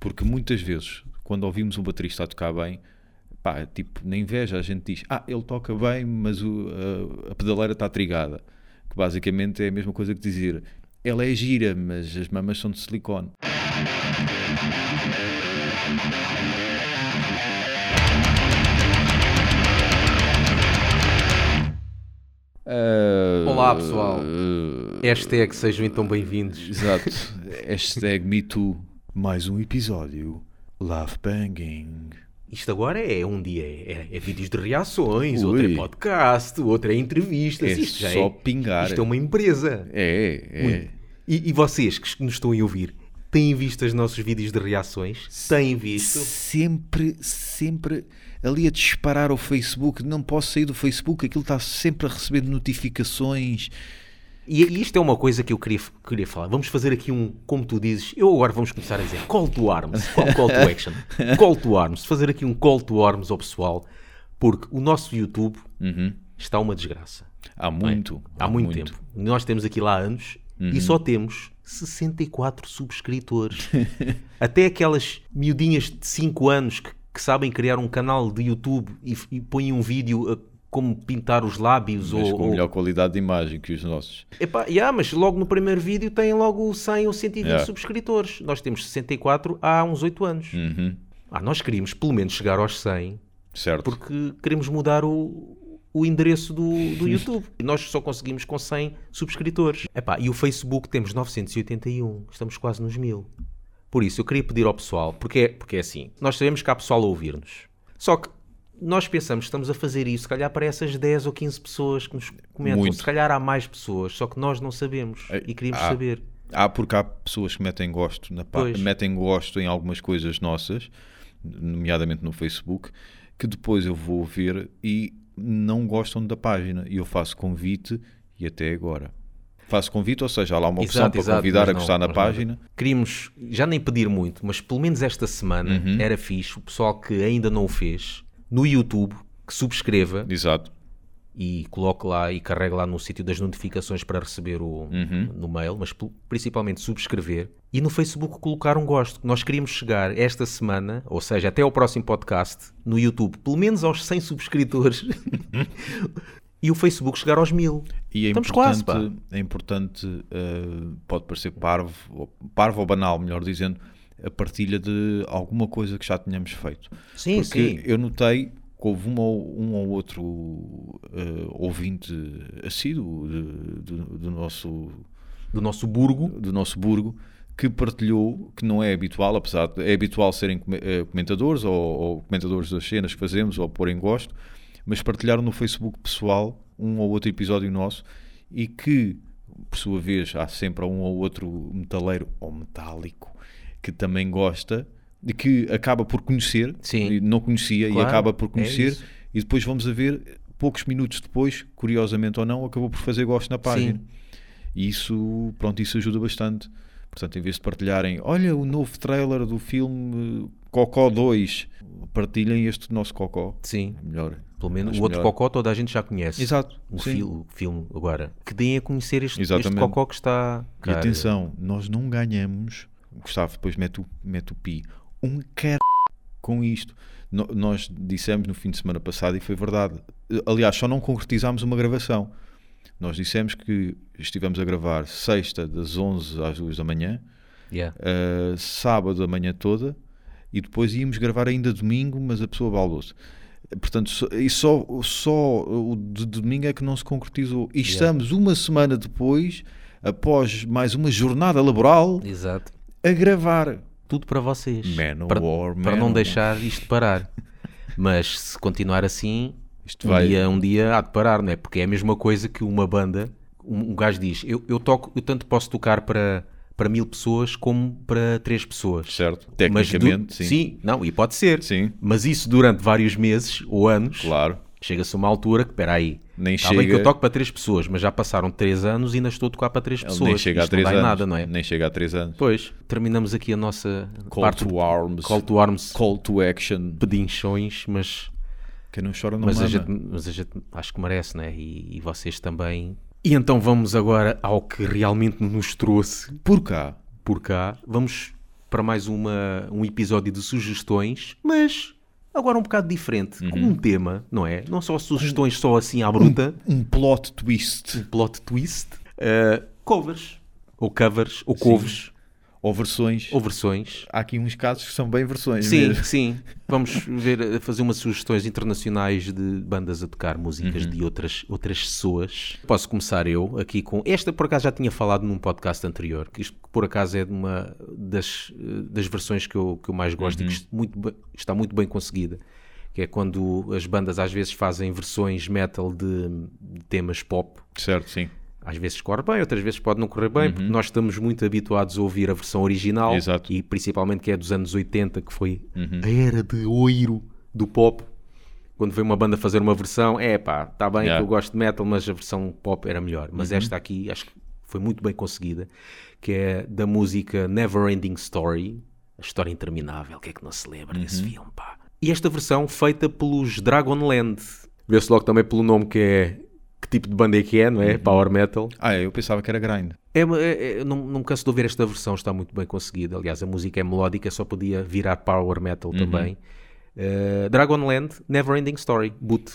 Porque muitas vezes, quando ouvimos um baterista a tocar bem, pá, tipo, na inveja a gente diz, ah, ele toca bem, mas o- a, a pedaleira está trigada. Que basicamente é a mesma coisa que dizer, ela é gira, mas as mamas são de silicone. Ah, Olá, pessoal. ah, Hashtag sejam então bem-vindos. Exato. Hashtag MeToo. Mais um episódio. Love Banging. Isto agora é um dia, é, é vídeos de reações, Ui. outro é podcast, outro é entrevistas. É isto já só é, pingar. Isto é uma empresa. É, é. E, e vocês que nos estão a ouvir, têm visto os nossos vídeos de reações? Têm visto? Sempre, sempre ali a disparar ao Facebook. Não posso sair do Facebook, aquilo está sempre a receber notificações. E, e isto é uma coisa que eu queria, queria falar. Vamos fazer aqui um, como tu dizes, eu agora vamos começar a dizer call to arms. Qual call to action? Call to arms. Fazer aqui um call to arms ao pessoal, porque o nosso YouTube está uma desgraça. Há muito. Há muito, tempo. Nós temos aqui lá anos e só temos 64 subscritores. Até aquelas miudinhas de 5 anos que, que sabem criar um canal de YouTube e, e põem um vídeo a como pintar os lábios Mas ou, com ou- melhor qualidade de imagem que os nossos. Epá, yeah, mas logo no primeiro vídeo têm logo 100 ou 120 Yeah. subscritores. Nós temos 64 há uns 8 anos. Uhum. Ah, nós queríamos pelo menos chegar aos 100 Certo. porque queremos mudar o, o endereço do, do YouTube. E nós só conseguimos com 100 subscritores. Epá, e o Facebook temos 981. Estamos quase nos mil. Por isso, eu queria pedir ao pessoal, porque é, porque é assim, nós sabemos que há pessoal a ouvir-nos. Só que nós pensamos que estamos a fazer isso, se calhar para essas 10 ou 15 pessoas que nos comentam. Muito. Se calhar há mais pessoas, só que nós não sabemos e queríamos há. saber. Há porque há pessoas que metem gosto, na pá- Pois. metem gosto em algumas coisas nossas, nomeadamente no Facebook, que depois eu vou ver e não gostam da página. E eu faço convite e até agora. Faço convite, ou seja, há lá uma opção Exato, para exato, convidar a não- gostar na não. página. Queríamos já nem pedir muito, mas pelo menos esta semana Uhum. era fixe o pessoal que ainda não o fez no YouTube que subscreva Exato. e coloque lá e carregue lá no sítio das notificações para receber o, Uhum. no mail, mas principalmente subscrever e no Facebook colocar um gosto. Nós queríamos chegar esta semana, ou seja, até ao próximo podcast, no YouTube, pelo menos aos 100 subscritores e o Facebook chegar aos mil. E é Estamos quase, pá. importante, é importante eh, pode parecer parvo, parvo ou banal, melhor dizendo, a partilha de alguma coisa que já tínhamos feito. Sim, Porque sim. eu notei que houve um ou, um ou outro eh, ouvinte assíduo do, do nosso, Do nosso burgo. do nosso burgo que partilhou, que não é habitual, apesar de é habitual serem eh, comentadores ou, ou comentadores das cenas que fazemos ou porem gosto, mas partilharam no Facebook pessoal um ou outro episódio nosso e que, por sua vez, há sempre um ou outro metaleiro ou metálico que também gosta e que acaba por conhecer, Sim. e não conhecia e Claro, acaba por é conhecer isso. e depois vamos a ver, poucos minutos depois, curiosamente ou não, acabou por fazer gosto na página. E isso, pronto, isso ajuda bastante. Portanto, em vez de partilharem, olha o novo trailer do filme eh, Cocó 2, partilhem este nosso Cocó. Sim. Melhor. Pelo menos Acho o outro melhor. cocó toda a gente já conhece. Exato, O, sim. fi- o filme agora. Que deem a conhecer este, este cocó que está. E Cara, atenção, nós não ganhamos, Gustavo depois mete o, mete o pi, um car com isto. No- nós dissemos no fim de semana passado e foi verdade. Aliás, só não concretizámos uma gravação. Nós dissemos que estivemos a gravar sexta das 11 às 2 da manhã, yeah. uh, sábado a manhã toda e depois íamos gravar ainda domingo, mas a pessoa baldou-se. Portanto, só, e só, só o de domingo é que não se concretizou. E estamos uma semana depois, após mais uma jornada laboral, Exato. A gravar. Tudo para vocês. Man para, war, para não deixar isto parar. Mas se continuar assim, Isto um, vai- dia, um dia há de parar, não é? Porque é a mesma coisa que uma banda. Um, um gajo diz: eu, eu toco, eu tanto posso tocar para, para mil pessoas como para três pessoas. Certo? Tecnicamente, sim. não, e pode ser. Sim. Mas isso durante vários meses ou anos, Claro. chega-se a uma altura que, espera aí, Nem está bem chega- que eu toco para três pessoas, mas já passaram três anos e ainda estou a tocar para três Ele pessoas. nem chega a Isto 3 não dá em anos. nada, não é? Nem chega a 3 anos. Pois, terminamos aqui a nossa Call parte to arms. call to arms, Call to action. pedinchões, mas, Quem não chora não mas, a mama. gente, mas a gente acho que merece, né? E, e vocês também. E então vamos agora ao que realmente nos trouxe Por cá. por cá. Vamos para mais uma, um episódio de sugestões, mas agora um bocado diferente, com um tema, não é? Não só sugestões só assim à bruta, Um plot twist. plot twist, uh, covers, ou covers, ou covers, Ou versões. ou versões. Há aqui uns casos que são bem versões. Sim, mesmo. sim. Vamos ver, eh, fazer umas sugestões internacionais de bandas a tocar músicas Uhum. de outras, outras pessoas. Posso começar eu aqui com. Esta, por acaso, já tinha falado num podcast anterior, que isto, por acaso, é de uma das, eh, das versões que eu, que eu mais gosto Uhum. e que est- muito, está muito bem conseguida. Que é quando as bandas às vezes fazem versões metal de, de temas pop. Certo, sim. Às vezes corre bem, outras vezes pode não correr bem, porque nós estamos muito habituados a ouvir a versão original Uhum. Exato. Uhum. e principalmente que é dos anos 80, que foi a era de oiro do pop. Quando veio uma banda fazer uma versão, é pá, está bem Yeah. Uhum. que eu gosto de metal, mas a versão pop era melhor. Mas esta aqui acho que foi muito bem conseguida, que é da música Never Ending Story, a história interminável, que é que não se lembra desse Uhum. filme, pá. E esta versão feita pelos Dragonland. Vê-se logo também pelo nome que é, que tipo de banda é que é, não é? Uhum. Power Metal. Ah, eu pensava que era grind. É, é- é- não, não me canso de ouvir esta versão, está muito bem conseguida. Aliás, a música é melódica, só podia virar power metal também. Uh, Dragonland, Never Ending Story, boot.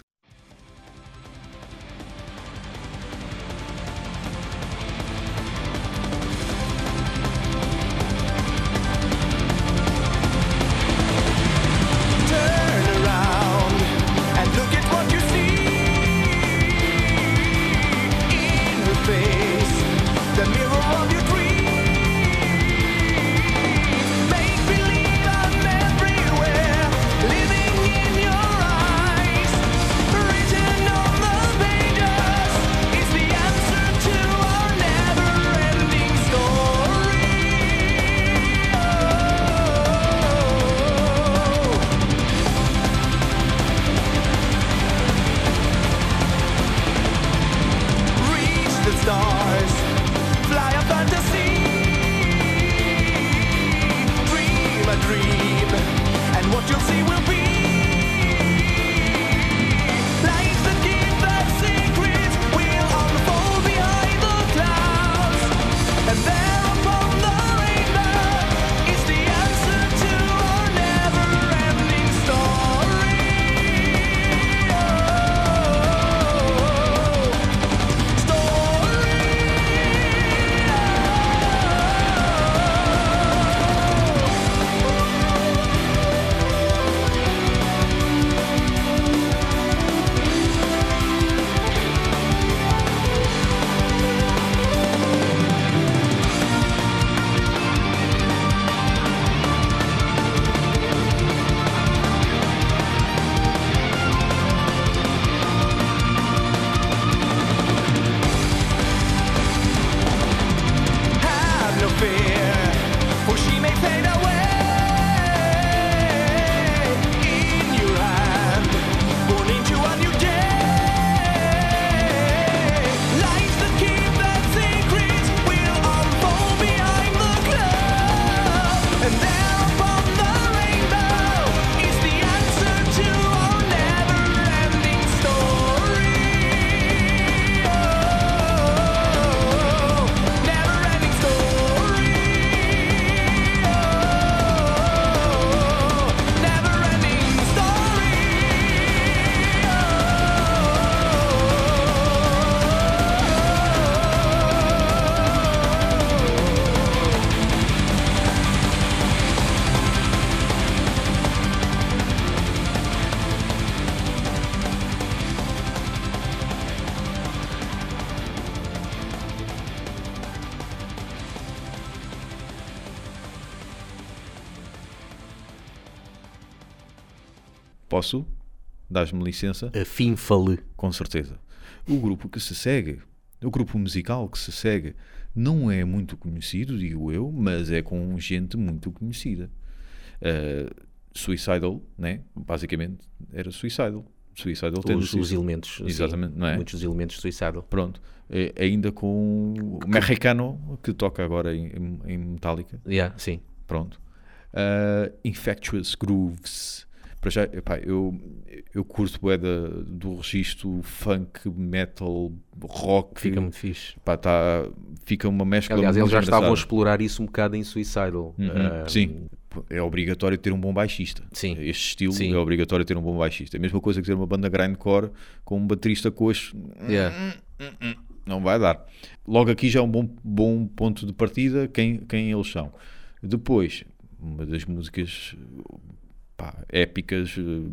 Posso? Dás-me licença? A fim fale. Com certeza. O grupo que se segue, o grupo musical que se segue, não é muito conhecido, digo eu, mas é com gente muito conhecida. Uh, Suicidal, né? basicamente, era Suicidal. Suicidal Os, Tendencies. os elementos. sim. Exatamente, não é? Muitos dos elementos suicidal. Pronto. É, ainda com o Mexicano, que toca agora em, em- em Metallica. Yeah, sim. Pronto. Uh, Infectious Grooves. Para já, epá, eu, eu curto bué da- do registro funk, metal, rock. Fica muito fixe. Pá, tá, fica uma mescla Aliás, eles já estavam a explorar isso um bocado em Suicidal. Uhum, Ah, Sim, é obrigatório ter um bom baixista. Sim. Este estilo Sim. é obrigatório ter um bom baixista. É a mesma coisa que ter uma banda grindcore com um baterista coxo. yeah. Não vai dar. Logo aqui já é um bom, bom ponto de partida quem, quem eles são. Depois, uma das músicas pá, épicas, eh,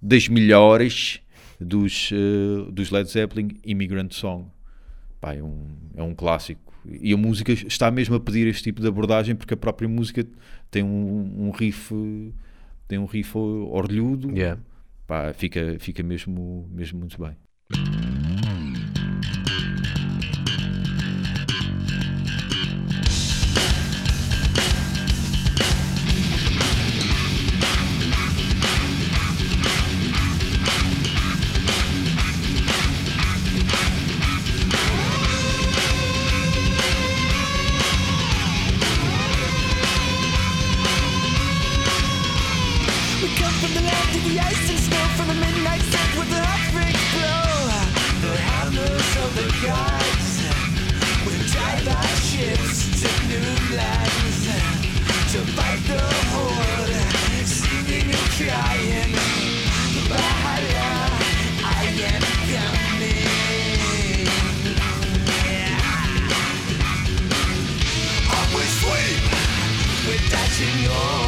das melhores dos, eh, dos Led Zeppelin, Immigrant Song. Pá, é, um, é um clássico. E a música está mesmo a pedir este tipo de abordagem porque a própria música tem um, um riff tem um riff orlhudo Yeah. Pá, fica, fica mesmo, mesmo muito bem. From the land of the ice and snow, from the midnight sun with the heartbreak blow. The hammers of the gods. We drive our ships to new lands to fight the horde, singing and crying. Valhalla, I am coming. Up we sweep, we're dashing yours.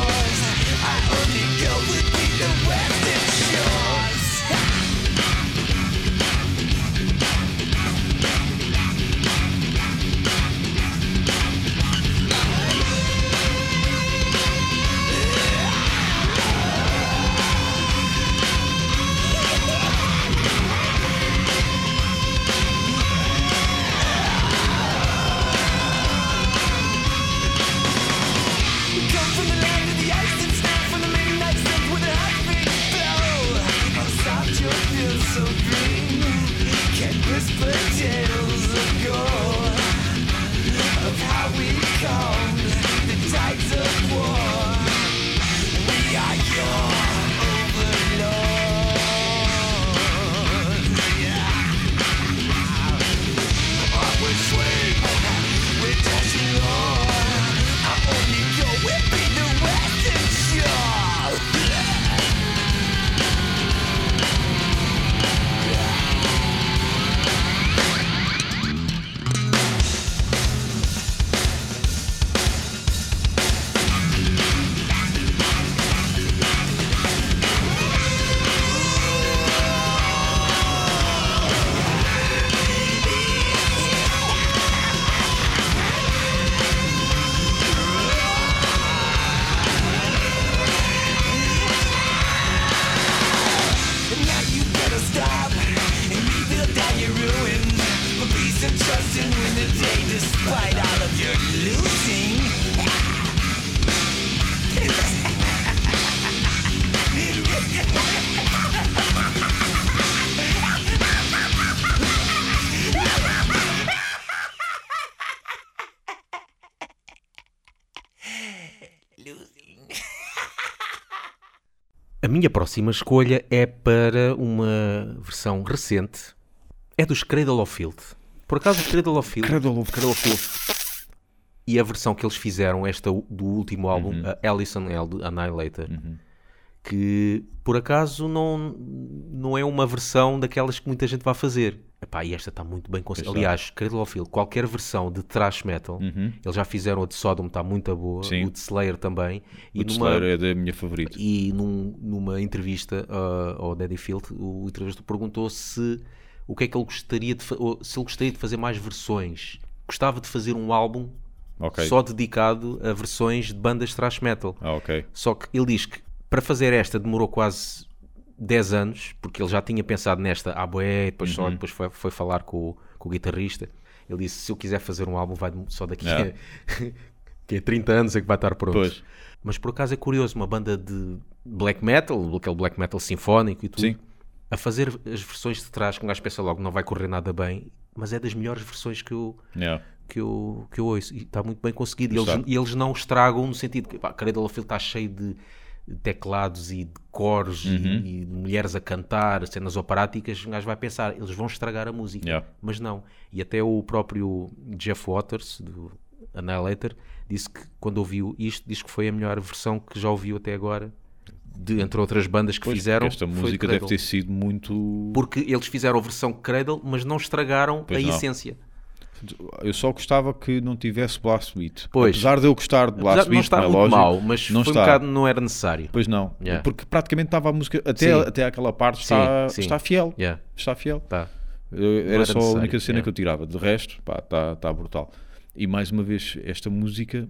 Minha próxima escolha é para uma versão recente. É dos Cradle of Field. Por acaso, os Cradle of Field. Cradle of- Cradle of Field. E a versão que eles fizeram, esta do último álbum, a Allison L. Annihilator, que por acaso não, não é uma versão daquelas que muita gente vai fazer. Epá, e esta está muito bem conseguida. Aliás, Cradle of Field, qualquer versão de thrash metal, eles já fizeram a de Sodom, está muito boa, Sim. o de Slayer também. O Slayer é da minha favorita. E num- numa entrevista uh, ao Daddy Field, o entrevistador perguntou se o que é que ele gostaria de se ele gostaria de fazer mais versões. Gostava de fazer um álbum Ok. só dedicado a versões de bandas de thrash metal. Ah, ok. Só que ele diz que para fazer esta demorou quase 10 anos, porque ele já tinha pensado nesta à boé, depois, só, depois foi, foi falar com, o- com o guitarrista. Ele disse: se eu quiser fazer um álbum, vai só daqui Yeah. a, que é 30 anos é que vai estar pronto. Pois. Mas por acaso é curioso, uma banda de black metal, aquele black metal sinfónico e tudo, Sim. a fazer as versões de trás, que um gajo pensa logo não vai correr nada bem, mas é das melhores versões que eu, Yeah. que eu, que eu ouço e está muito bem conseguido. E eles, e eles não estragam no sentido que pá, Cradle of Filth está cheio de, teclados e e- Uhum. e, de mulheres a cantar, cenas operáticas, um gajo vai pensar, eles vão estragar a música. Yeah. Mas não. E até o próprio Jeff Waters, do Annihilator, disse que quando ouviu isto, diz que foi a melhor versão que já ouviu até agora, de, entre outras bandas que Pois, fizeram. esta música deve ter sido muito. Porque eles fizeram a versão Cradle, mas não estragaram Pois a não. essência. Eu só gostava que não tivesse Blast Beat. Pois. Apesar de eu gostar de Apesar Blast não Beat, estar como é lógico, mal, mas não está. um bocado, não era necessário. Pois não, Yeah. porque praticamente estava a música até, Sim. até aquela parte Sim, está, sim. está fiel. Yeah, Está fiel. tá. Eu- era Era só a única cena yeah. que eu tirava. De resto, pá, está está brutal. E mais uma vez, esta música,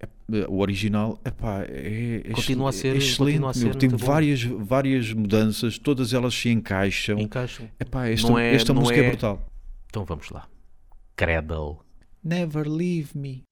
é- o original, epá, é, é Continua a ser- excelente. a ser Tem bom. várias, várias mudanças, todas elas se encaixam. Encaixam. Epá, esta Não é- esta não música é é- brutal. Então vamos lá. Cradle. Never leave me.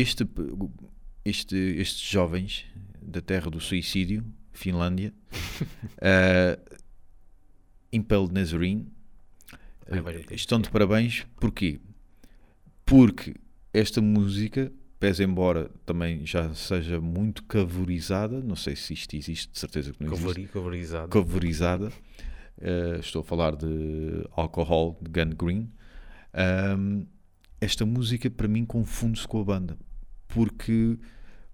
Este, este, estes jovens da terra do suicídio, Finlândia, uh, Impaled Nazarene, Ai, vai, eh, estão de parabéns. Porquê? Porque esta música, pese embora também já seja muito cavorizada, não sei se isto existe, de certeza que não existe, Covarizado. cavorizada. Uh, estou a falar de Alcohol, de Gun Green. Um, esta música para mim confunde-se com a banda porque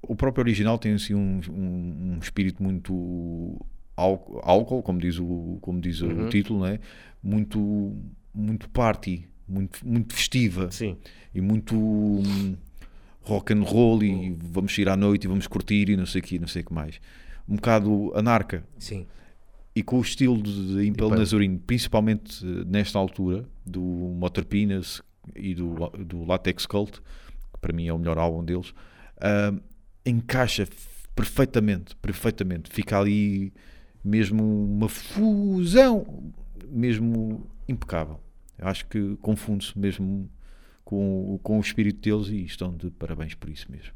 o próprio original tem assim um, um- um espírito muito álcool, como diz o, como diz o Uhum. título, não é? muito, muito party, muito, muito festiva Sim. e muito hum, rock and roll e vamos sair à noite e vamos curtir e não sei o que, não sei o que mais. Um bocado anarca Sim. e com o estilo de, de Impel. Nazarene, principalmente eh, nesta altura do Motor Penis e do, do Latex Cult, para mim é o melhor álbum deles, ah, encaixa perfeitamente, perfeitamente. Fica ali mesmo uma fusão, mesmo impecável. Eu acho que confunde-se mesmo com, com o espírito deles e estão de parabéns por isso mesmo.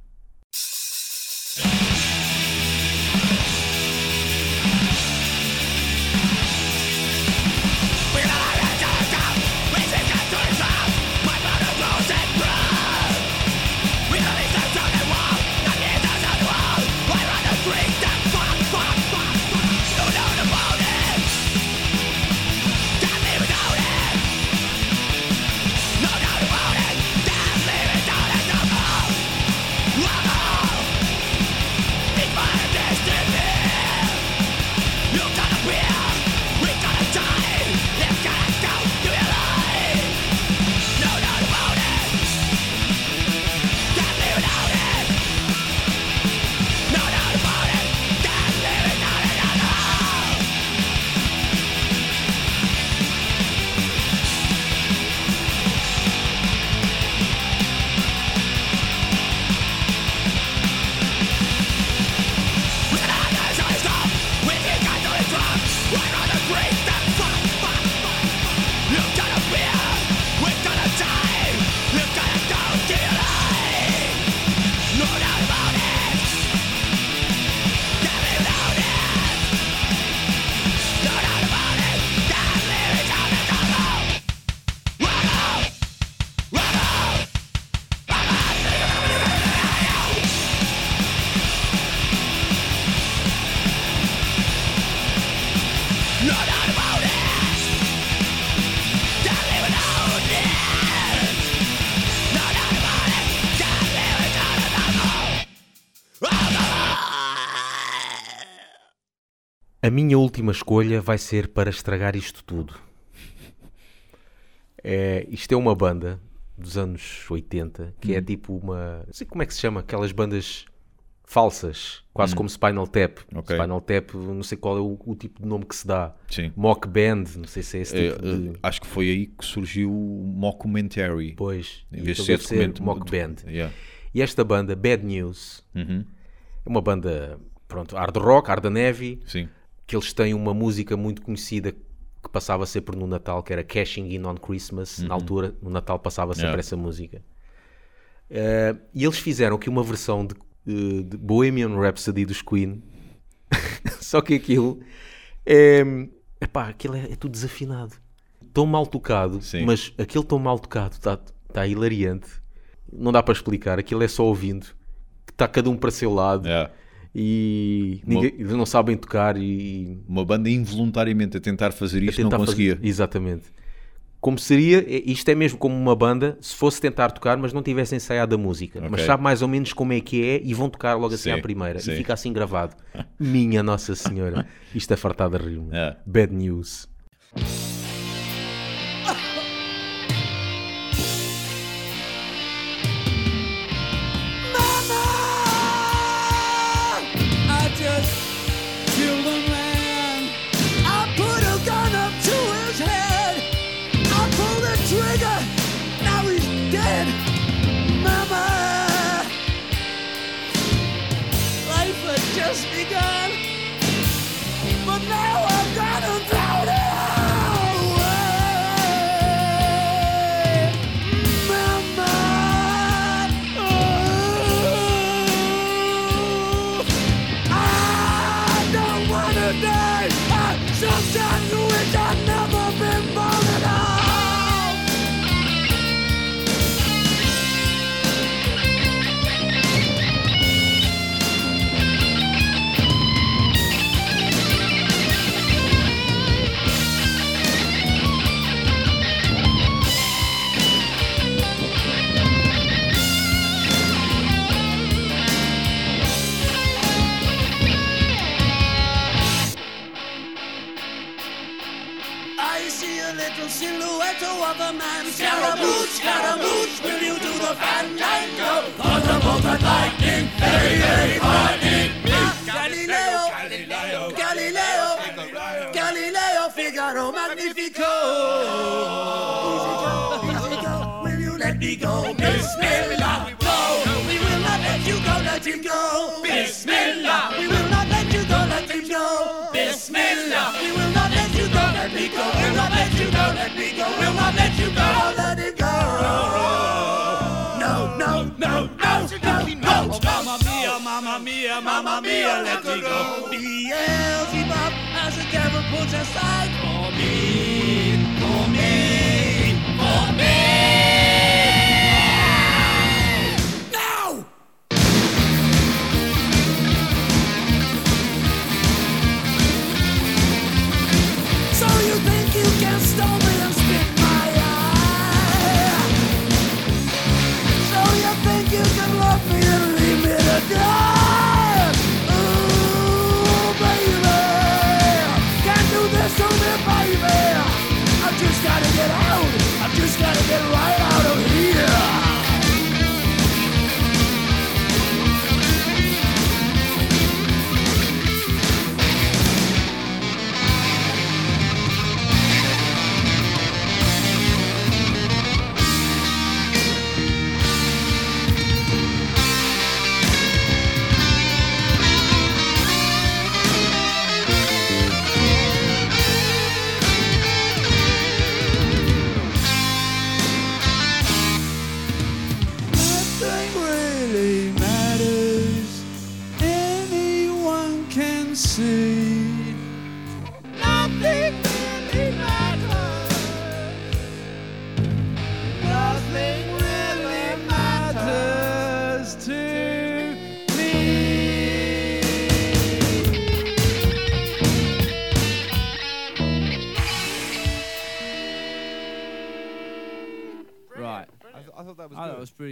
Minha última escolha vai ser para estragar isto tudo. É, isto é uma banda dos anos 80 que é tipo uma. Não sei como é que se chama, aquelas bandas falsas, quase como Spinal Tap. Ok. Spinal Tap, não sei qual é o, o tipo de nome que se dá. Sim. Mock Band, não sei se é esse tipo de. eh, acho que foi aí que surgiu o mockumentary. Pois, Em vez de então ser documento- Mock Band. Yeah. E esta banda, Bad News, Uhum. é uma banda, pronto, hard rock, hard heavy, Sim. Que eles têm uma música muito conhecida que passava sempre no Natal, que era Cashing In on Christmas. Na altura, no Natal passava sempre Uhum. Yeah. essa música. Eh, e eles fizeram aqui uma versão de, eh, de Bohemian Rhapsody dos Queen. Só que aquilo é. Epá, aquilo é, é tudo desafinado. Tão mal tocado, Sim. mas aquele tão mal tocado está tá hilariante. Não dá para explicar. Aquilo é só ouvindo. Está cada um para seu lado Yeah. E Uma- ninguém, eles não sabem tocar e Uma banda involuntariamente a tentar fazer isto não tentar conseguia. fazer- Exatamente. Como seria, é- isto é mesmo como uma banda, se fosse tentar tocar, mas não tivesse ensaiado a música. Mas Ok. sabe mais ou menos como é que é e vão tocar logo assim Sim, à primeira. sim. E fica assim gravado. Minha Nossa Senhora. Isto é fartado a rir É. Bad news. No! No, no. Mamma mia, mamma mia, mamma mia, let me go. Beelzebub has the devil put aside for me,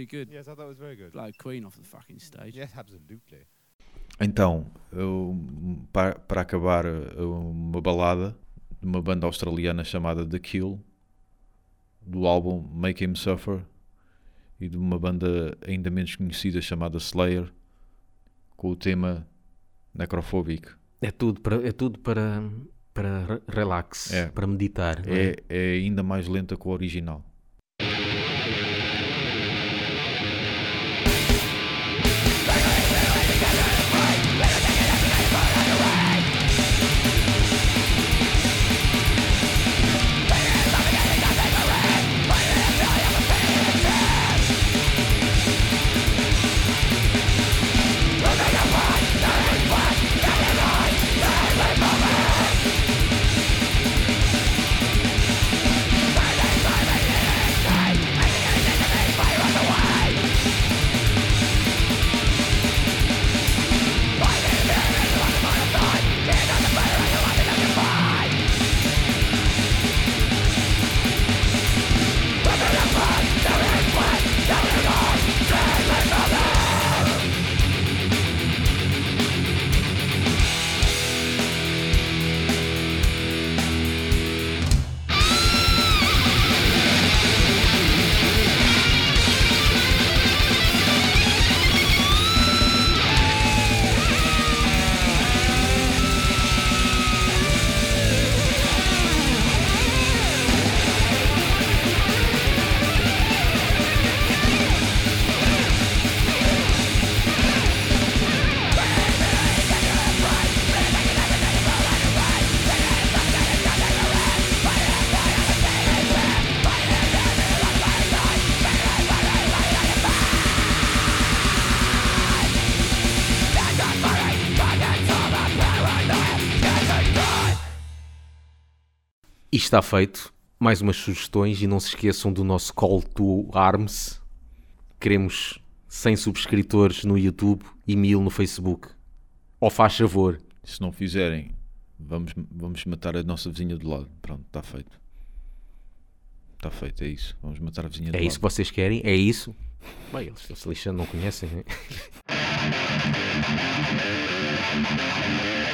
good. Yes, I thought it was very good. Blow Queen off the fucking stage. Yes, absolutely. Então, eu, para, para acabar, uh, uma balada de uma banda australiana chamada The Kill, do álbum Make Him Suffer, e de uma banda ainda menos conhecida chamada Slayer, com o tema Necrophobic. É tudo para, é tudo para, para re- relax, É. para meditar. é? É, é ainda mais lenta que o original. E está feito. Mais umas sugestões e não se esqueçam do nosso call to arms. Queremos 100 subscritores no YouTube e 1000 no Facebook. Ou faz favor. Se não fizerem, vamos, vamos matar a nossa vizinha do lado. Pronto, está feito. Está feito, é isso. Vamos matar a vizinha do É lado. isso que vocês querem? É isso? Bem, eles estão se lixando, não conhecem. né?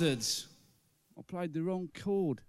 bastards! I played the wrong chord.